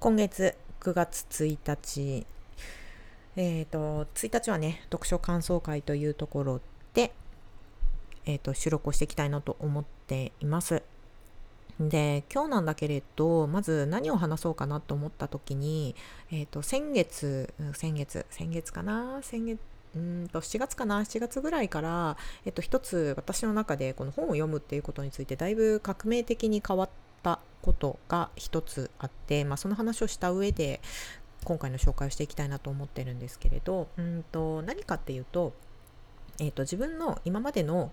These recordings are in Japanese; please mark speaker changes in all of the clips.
Speaker 1: 今月9月1日、えっ、ー、と、1日はね、読書感想会というところで、えっ、ー、と、収録をしていきたいなと思っています。で、今日なんだけれど、まず何を話そうかなと思った時に、えっ、ー、と、先月、先月、先月かな？先月、うんと7月かな？7月ぐらいから、えっと、一つ私の中でこの本を読むっていうことについてだいぶ革命的に変わったことが一つあって、まあ、その話をした上で今回の紹介をしていきたいなと思ってるんですけれどうんと何かっていうと,、えーと、自分の今までの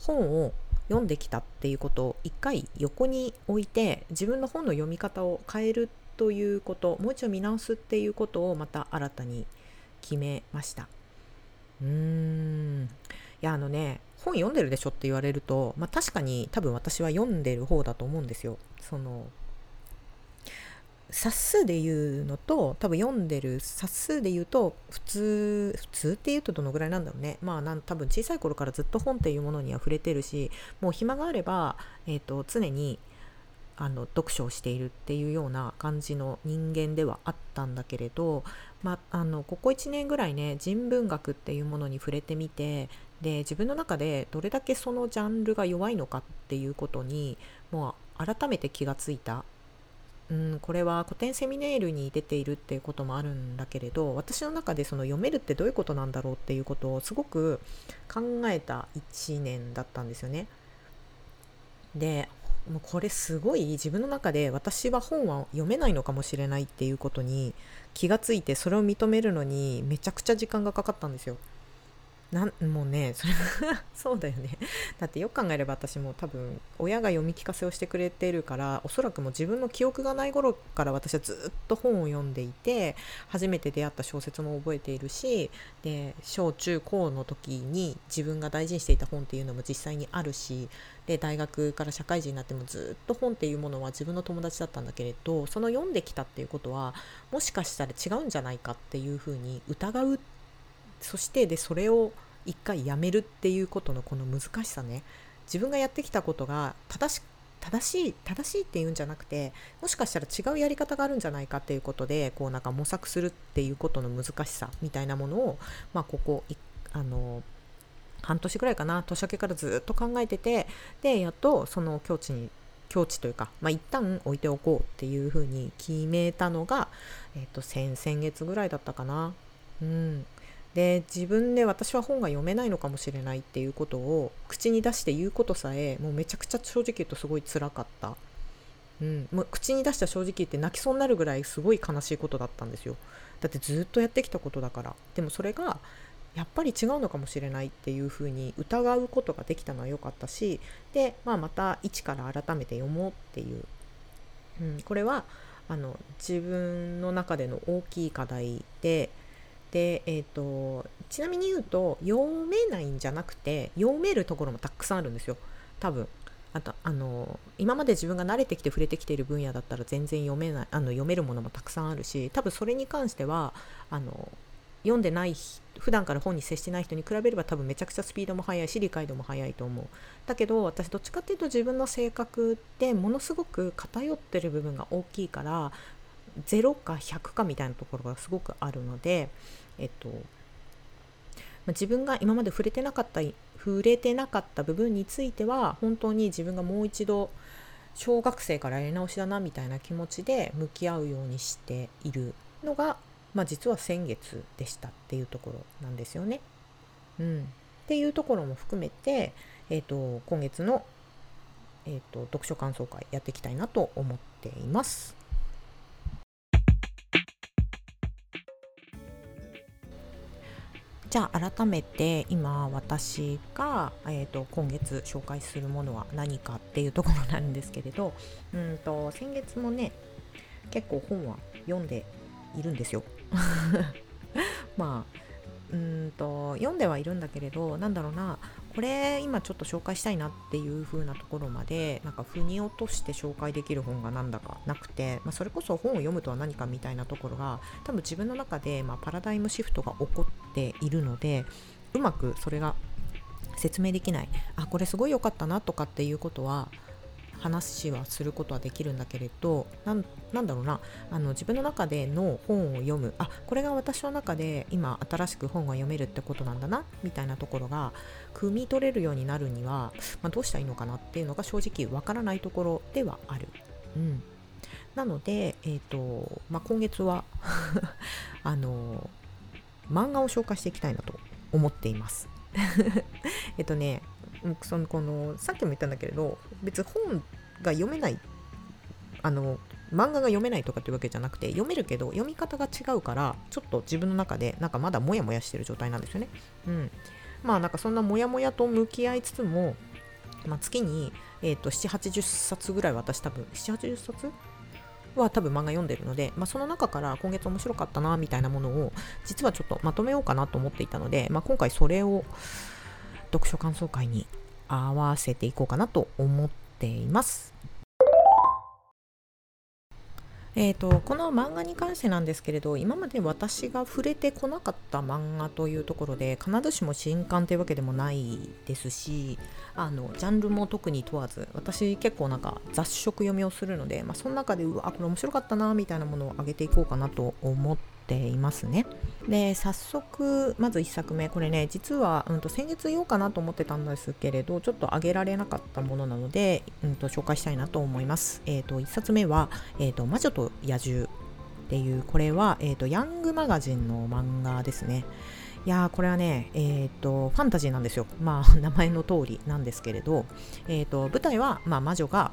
Speaker 1: 本を読んできたっていうことを一回横に置いて自分の本の読み方を変えるということもう一度見直すっていうことをまた新たに決めました。うーんいやあのね本読んでるでしょって言われると、まあ、確かに多分私は読んでる方だと思うんですよ。その冊数で言うのと多分読んでる冊数で言うと普通普通っていうとどのぐらいなんだろうね。まあなん多分小さい頃からずっと本っていうものには触れてるしもう暇があれば、えーと常にあの読書をしているっていうような感じの人間ではあったんだけれど、まあ、あのここ1年ぐらいね人文学っていうものに触れてみてで自分の中でどれだけそのジャンルが弱いのかっていうことにもう改めて気がついた。うん、これは古典セミネールに出ているっていうこともあるんだけれど私の中でその読めるってどういうことなんだろうっていうことをすごく考えた1年だったんですよね。でもうこれすごい自分の中で私は本は読めないのかもしれないっていうことに気がついてそれを認めるのにめちゃくちゃ時間がかかったんですよ。なんもうねそれ そうだよね。だってよく考えれば私も多分親が読み聞かせをしてくれてるからおそらくもう自分の記憶がない頃から私はずっと本を読んでいて初めて出会った小説も覚えているしで小中高の時に自分が大事にしていた本っていうのも実際にあるしで大学から社会人になってもずっと本っていうものは自分の友達だったんだけれどその読んできたっていうことはもしかしたら違うんじゃないかっていうふうに疑うってそしてでそれを一回やめるっていうことのこの難しさね自分がやってきたことが正し正しい正しいっていうんじゃなくてもしかしたら違うやり方があるんじゃないかっていうことでこうなんか模索するっていうことの難しさみたいなものを、まあ、ここあの半年ぐらいかな年明けからずっと考えててでやっとその境地に境地というか、まあ、一旦置いておこうっていうふうに決めたのが、えっと、先々月ぐらいだったかな。うん、で自分で私は本が読めないのかもしれないっていうことを口に出して言うことさえもうめちゃくちゃ正直言うとすごい辛かった、うん、もう口に出した正直言って泣きそうになるぐらいすごい悲しいことだったんですよ。だってずっとやってきたことだから。でもそれがやっぱり違うのかもしれないっていうふうに疑うことができたのは良かったしで、まあ、また一から改めて読もうっていう、うん、これはあの自分の中での大きい課題でで、えーと、ちなみに言うと読めないんじゃなくて読めるところもたくさんあるんですよ。多分。あとあの今まで自分が慣れてきて触れてきている分野だったら全然読めないあの読めるものもたくさんあるし多分それに関してはあの読んでない普段から本に接してない人に比べれば多分めちゃくちゃスピードも速いし理解度も速いと思う。だけど私どっちかっていうと自分の性格ってものすごく偏ってる部分が大きいから0か100かみたいなところがすごくあるので、えっと、ま自分が今まで触れてなかった触れてなかった部分については本当に自分がもう一度小学生からやり直しだなみたいな気持ちで向き合うようにしているのが、まあ、実は先月でしたっていうところなんですよね。うん、っていうところも含めて、えーと、今月の、えーと読書感想会やっていきたいなと思っています。じゃあ改めて今私が、えーと、今月紹介するものは何かっていうところなんですけれど うんと先月もね結構本は読んでいるんですよ。まあうんと読んではいるんだけれどなんだろうなこれ今ちょっと紹介したいなっていう風なところまでなんか腑に落として紹介できる本がなんだかなくて、まあ、それこそ本を読むとは何かみたいなところが多分自分の中で、ま、パラダイムシフトが起こているのでうまくそれが説明できない。あこれすごい良かったなとかっていうことは話はすることはできるんだけれどなんだろうな。あの自分の中での本を読む。あこれが私の中で今新しく本が読めるってことなんだなみたいなところが汲み取れるようになるには、まあ、どうしたらいいのかなっていうのが正直わからないところではある。うん。なので、えーとまあ、今月は あの漫画を紹介していきたいなと思っています。えっとねそのこのさっきも言ったんだけれど別に本が読めないあの漫画が読めないとかっていうわけじゃなくて読めるけど読み方が違うからちょっと自分の中でなんかまだモヤモヤしてる状態なんですよね。うん、まあなんかそんなモヤモヤと向き合いつつも、まあ、月に、えーと、780冊ぐらい私多分780冊は多分漫画読んでるので、まあ、その中から今月面白かったなみたいなものを実はちょっとまとめようかなと思っていたので、まあ、今回それを読書感想会に合わせていこうかなと思っています。えーと、この漫画に関してなんですけれど今まで私が触れてこなかった漫画というところで必ずしも新刊というわけでもないですしあのジャンルも特に問わず私結構なんか雑色読みをするので、まあ、その中でうわこれ面白かったなみたいなものを上げていこうかなと思ってていますね。で早速まず1作目これね実は、うん、と先月言おうかなと思ってたんですけれどちょっと上げられなかったものなので、うんと、紹介したいなと思います。えーと、1冊目は、えーと「魔女と野獣」っていうこれは、えーと、ヤングマガジンの漫画ですね。いやーこれはね、えーと、ファンタジーなんですよ。まあ 名前の通りなんですけれど、えーと、舞台は、まあ、魔女が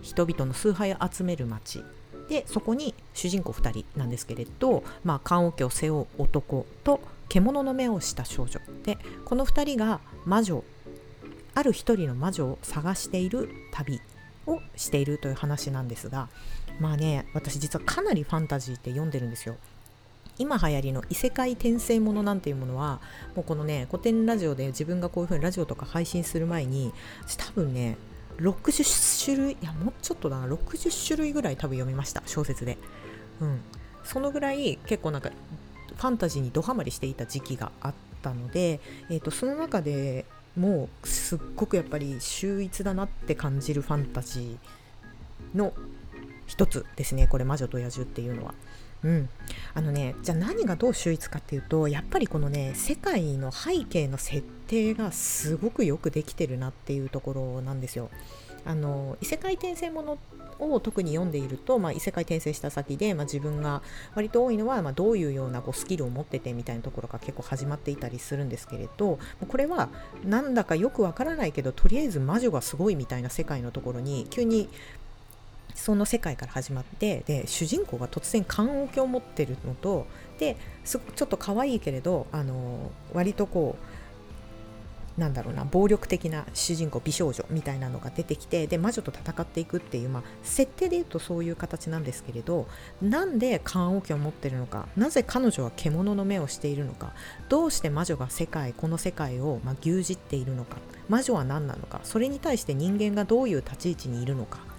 Speaker 1: 人々の崇拝を集める街でそこに主人公2人なんですけれど、まあ、棺桶を背負う男と獣の目をした少女。でこの2人が魔女ある一人の魔女を探している旅をしているという話なんですがまあね私実はかなりファンタジーって読んでるんですよ。今流行りの異世界転生ものなんていうものはもうこのね古典ラジオで自分がこういう風にラジオとか配信する前に多分ね60種類いやもうちょっとだな60種類ぐらい多分読みました小説でうんそのぐらい結構なんかファンタジーにドハマりしていた時期があったので、えーと、その中でもうすっごくやっぱり秀逸だなって感じるファンタジーの一つですねこれ「魔女と野獣」っていうのは。うん、あのねじゃあ何がどう秀逸かっていうとやっぱりこのね世界の背景の設定がすごくよくできてるなっていうところなんですよ。あの異世界転生ものを特に読んでいると、まあ、異世界転生した先で、まあ、自分が割と多いのは、まあ、どういうようなこうスキルを持っててみたいなところが結構始まっていたりするんですけれどこれはなんだかよくわからないけどとりあえず魔女がすごいみたいな世界のところに急にその世界から始まってで主人公が突然棺桶を持ってるのとですちょっと可愛いけれどあの割とこうなんだろうな暴力的な主人公美少女みたいなのが出てきてで魔女と戦っていくっていう、まあ、設定で言うとそういう形なんですけれどなんで棺桶を持ってるのかなぜ彼女は獣の目をしているのかどうして魔女が世界この世界を、まあ、牛耳っているのか魔女は何なのかそれに対して人間がどういう立ち位置にいるのか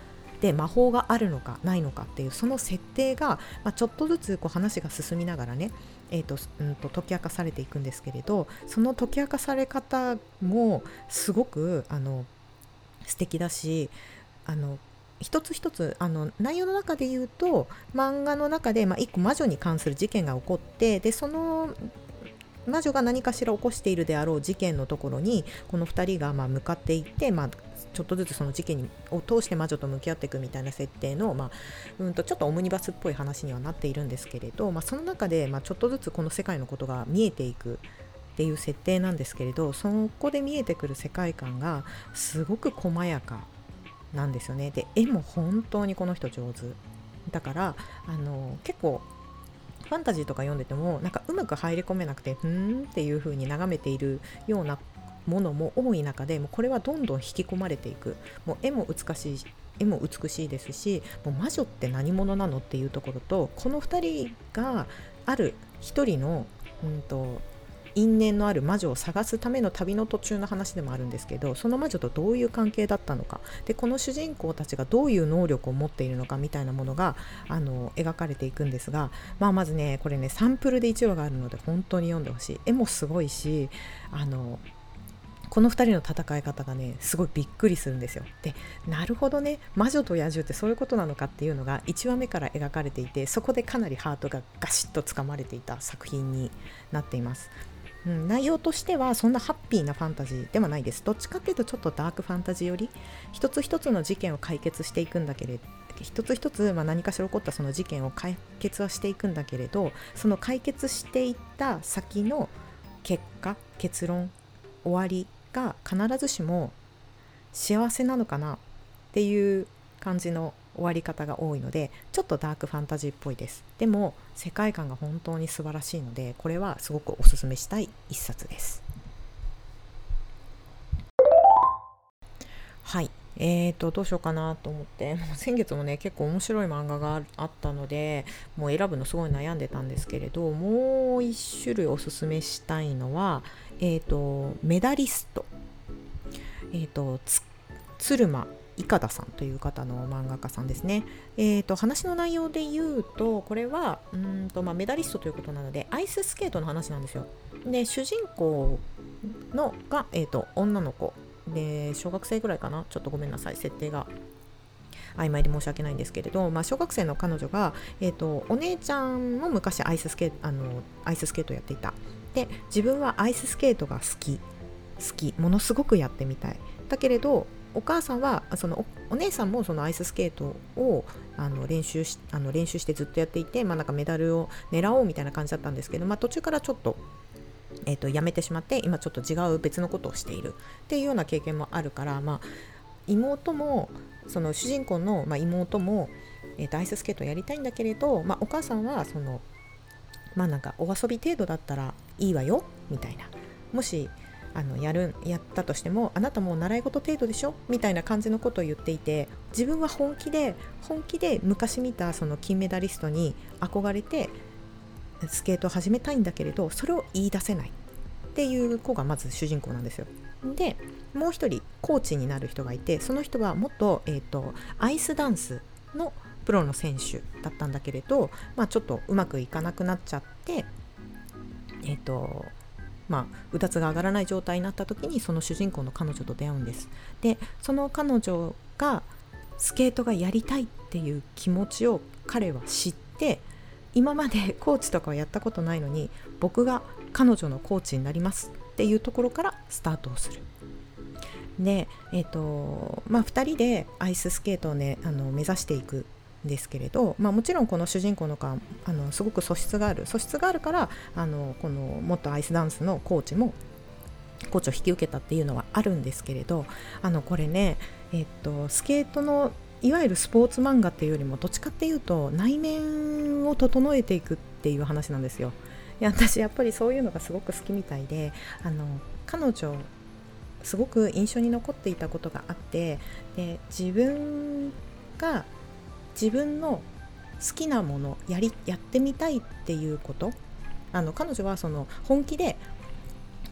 Speaker 1: で魔法があるのかないのかっていうその設定が、まあ、ちょっとずつこう話が進みながらね、えーとうんと、解き明かされていくんですけれどその解き明かされ方もすごくあの素敵だしあの一つ一つあの内容の中で言うと漫画の中で、まあ、1個魔女に関する事件が起こってでその魔女が何かしら起こしているであろう事件のところにこの2人がま向かっていって、まあ、ちょっとずつその事件を通して魔女と向き合っていくみたいな設定の、まあ、うんとちょっとオムニバスっぽい話にはなっているんですけれど、まあ、その中で、ま、ちょっとずつこの世界のことが見えていくっていう設定なんですけれどそこで見えてくる世界観がすごく細やかなんですよね。で絵も本当にこの人上手。だからあの結構ファンタジーとか読んでてもなんかうまく入り込めなくてふーんっていう風に眺めているようなものも多い中でもうこれはどんどん引き込まれていく。もう絵も美しい絵も美しいですしもう魔女って何者なのっていうところとこの2人がある1人の、うんと、因縁のある魔女を探すための旅の途中の話でもあるんですけどその魔女とどういう関係だったのかでこの主人公たちがどういう能力を持っているのかみたいなものがあの描かれていくんですが、まあ、まずねこれねサンプルで1話があるので本当に読んでほしい絵もすごいしあのこの2人の戦い方がねすごいびっくりするんですよ。でなるほどね魔女と野獣ってそういうことなのかっていうのが1話目から描かれていてそこでかなりハートがガシッとつかまれていた作品になっています。うん、内容としてはそんなハッピーなファンタジーではないです。どっちかっていうとちょっとダークファンタジーより一つ一つの事件を解決していくんだけれど一つ一つ、まあ、何かしら起こったその事件を解決はしていくんだけれどその解決していった先の結果結論終わりが必ずしも幸せなのかなっていう感じの終わり方が多いのでちょっとダークファンタジーっぽいです。でも世界観が本当に素晴らしいのでこれはすごくおすすめしたい一冊です。はい。えーとどうしようかなと思って。先月もね結構面白い漫画があったのでもう選ぶのすごい悩んでたんですけれどもう一種類おすすめしたいのはえーと、メダリスト、えーとつ、鶴間いかださんという方の漫画家さんですね。えーと、話の内容で言うとこれはうんと、まあ、メダリストということなのでアイススケートの話なんですよ。で主人公のが、えー、と女の子。で小学生ぐらいかな？ちょっとごめんなさい。設定が曖昧で申し訳ないんですけれど、まあ、小学生の彼女が、えーと、お姉ちゃんも昔アイススケートあのアイススケートをやっていた。で自分はアイススケートが好き。好き。ものすごくやってみたい。だけれどお母さんはそのお姉さんもそのアイススケートをあの練習しあの練習してずっとやっていて、まあ、なんかメダルを狙おうみたいな感じだったんですけど、まあ、途中からちょっと,、えーと、やめてしまって今ちょっと違う別のことをしているっていうような経験もあるから、まあ、妹もその主人公の、まあ、妹も、えーとアイススケートやりたいんだけれど、まあ、お母さんはそのまあなんかお遊び程度だったらいいわよみたいな。もしあのやるやったとしてもあなたも習い事程度でしょ？みたいな感じのことを言っていて自分は本気で本気で昔見たその金メダリストに憧れてスケートを始めたいんだけれどそれを言い出せないっていう子がまず主人公なんですよ。でもう一人コーチになる人がいてその人はもっと,、えーとアイスダンスのプロの選手だったんだけれど、まあ、ちょっとうまくいかなくなっちゃってえっ、ー、とまあ、うたつが上がらない状態になった時にその主人公の彼女と出会うんです。でその彼女がスケートがやりたいっていう気持ちを彼は知って今までコーチとかはやったことないのに僕が彼女のコーチになりますっていうところからスタートをする。で、えーとまあ、2人でアイススケートを、ね、あの目指していくですけれど、まあ、もちろんこの主人公の子はあのすごく素質がある素質があるからあのこの元アイスダンスのコーチもコーチを引き受けたっていうのはあるんですけれどあのこれね、えっと、スケートのいわゆるスポーツ漫画っていうよりもどっちかっていうと内面を整えていくっていう話なんですよ。いや私やっぱりそういうのがすごく好きみたいであの彼女すごく印象に残っていたことがあってで自分が自分の好きなものやりやってみたいっていうこと。あの彼女はその本気で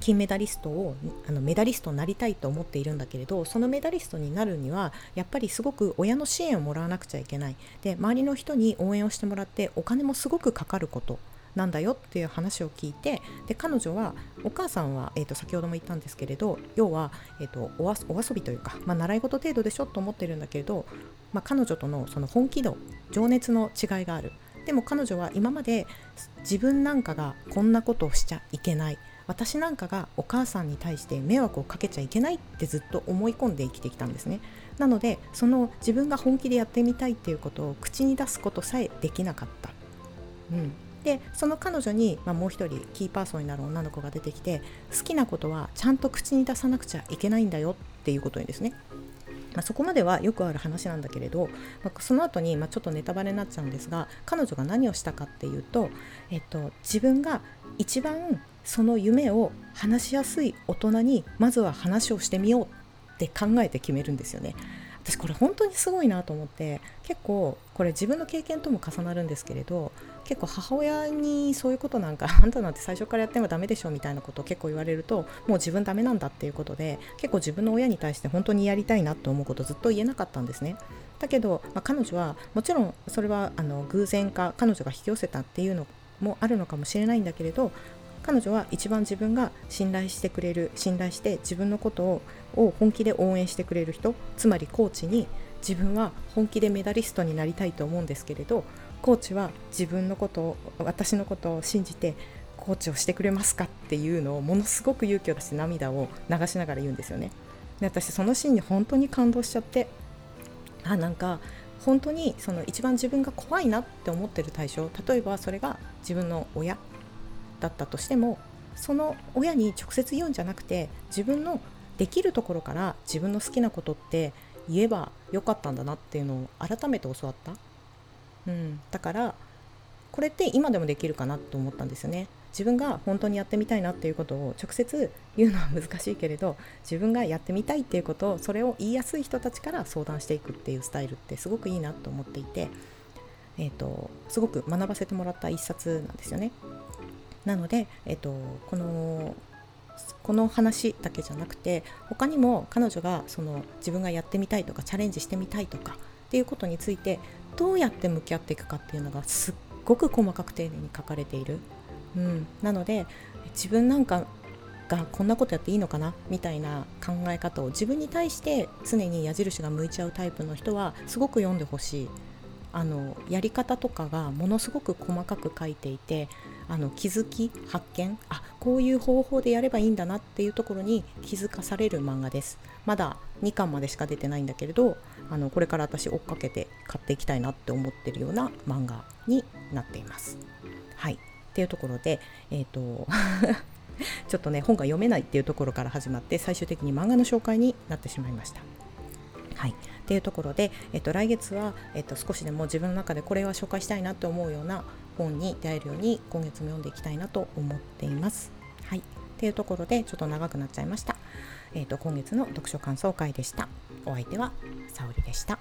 Speaker 1: 金メダリストをあのメダリストになりたいと思っているんだけれどそのメダリストになるにはやっぱりすごく親の支援をもらわなくちゃいけない。で周りの人に応援をしてもらってお金もすごくかかることなんだよっていう話を聞いてで彼女はお母さんは、えーと、先ほども言ったんですけれど要は、えーと、お遊びというか、まあ、習い事程度でしょと思ってるんだけれど、まあ、彼女とのその本気度情熱の違いがある。でも彼女は今まで自分なんかがこんなことをしちゃいけない。私なんかがお母さんに対して迷惑をかけちゃいけないってずっと思い込んで生きてきたんですね。なのでその自分が本気でやってみたいっていうことを口に出すことさえできなかった、うん、でその彼女に、まあ、もう一人キーパーソンになる女の子が出てきて好きなことはちゃんと口に出さなくちゃいけないんだよっていうことにですね。まあ、そこまではよくある話なんだけれど、まあ、その後に、まあ、ちょっとネタバレになっちゃうんですが彼女が何をしたかっていうと、えっと、自分が一番その夢を話しやすい大人にまずは話をしてみようって考えて決めるんですよね。私これ本当にすごいなと思って結構これ自分の経験とも重なるんですけれど結構母親にそういうことなんかあんたなんて最初からやってもダメでしょみたいなことを結構言われるともう自分ダメなんだっていうことで結構自分の親に対して本当にやりたいなと思うことずっと言えなかったんですね。だけど、まあ、彼女はもちろんそれはあの偶然か彼女が引き寄せたっていうのもあるのかもしれないんだけれど彼女は一番自分が信頼してくれる信頼して自分のことをを本気で応援してくれる人つまりコーチに自分は本気でメダリストになりたいと思うんですけれどコーチは自分のことを私のことを信じてコーチをしてくれますかっていうのをものすごく勇気を出して涙を流しながら言うんですよね。で私そのシーンに本当に感動しちゃってあなんか本当にその一番自分が怖いなって思ってる対象例えばそれが自分の親だったとしてもその親に直接言うんじゃなくて自分のできるところから自分の好きなことって言えばよかったんだなっていうのを改めて教わった、うん、だからこれって今でもできるかなと思ったんですよね自分が本当にやってみたいなっていうことを直接言うのは難しいけれど自分がやってみたいっていうことをそれを言いやすい人たちから相談していくっていうスタイルってすごくいいなと思っていて、えーと、すごく学ばせてもらった一冊なんですよね。なので、えーと、このこの話だけじゃなくて他にも彼女がその自分がやってみたいとかチャレンジしてみたいとかっていうことについてどうやって向き合っていくかっていうのがすっごく細かく丁寧に書かれている。うん、なので自分なんかがこんなことやっていいのかなみたいな考え方を自分に対して常に矢印が向いちゃうタイプの人はすごく読んでほしい。あのやり方とかがものすごく細かく書いていてあの気づき発見あこういう方法でやればいいんだなっていうところに気づかされる漫画です。まだ2巻までしか出てないんだけれどあのこれから私追っかけて買っていきたいなって思ってるような漫画になっていますはいっていうところで、えーと ちょっとね本が読めないっていうところから始まって最終的に漫画の紹介になってしまいました。はい、っていうところで、えっと、来月は、えっと、少しでも自分の中でこれは紹介したいなと思うような本に出会えるように今月も読んでいきたいなと思っています。はい、っていうところでちょっと長くなっちゃいました。えっと、今月の読書感想会でした。お相手は沙織でした。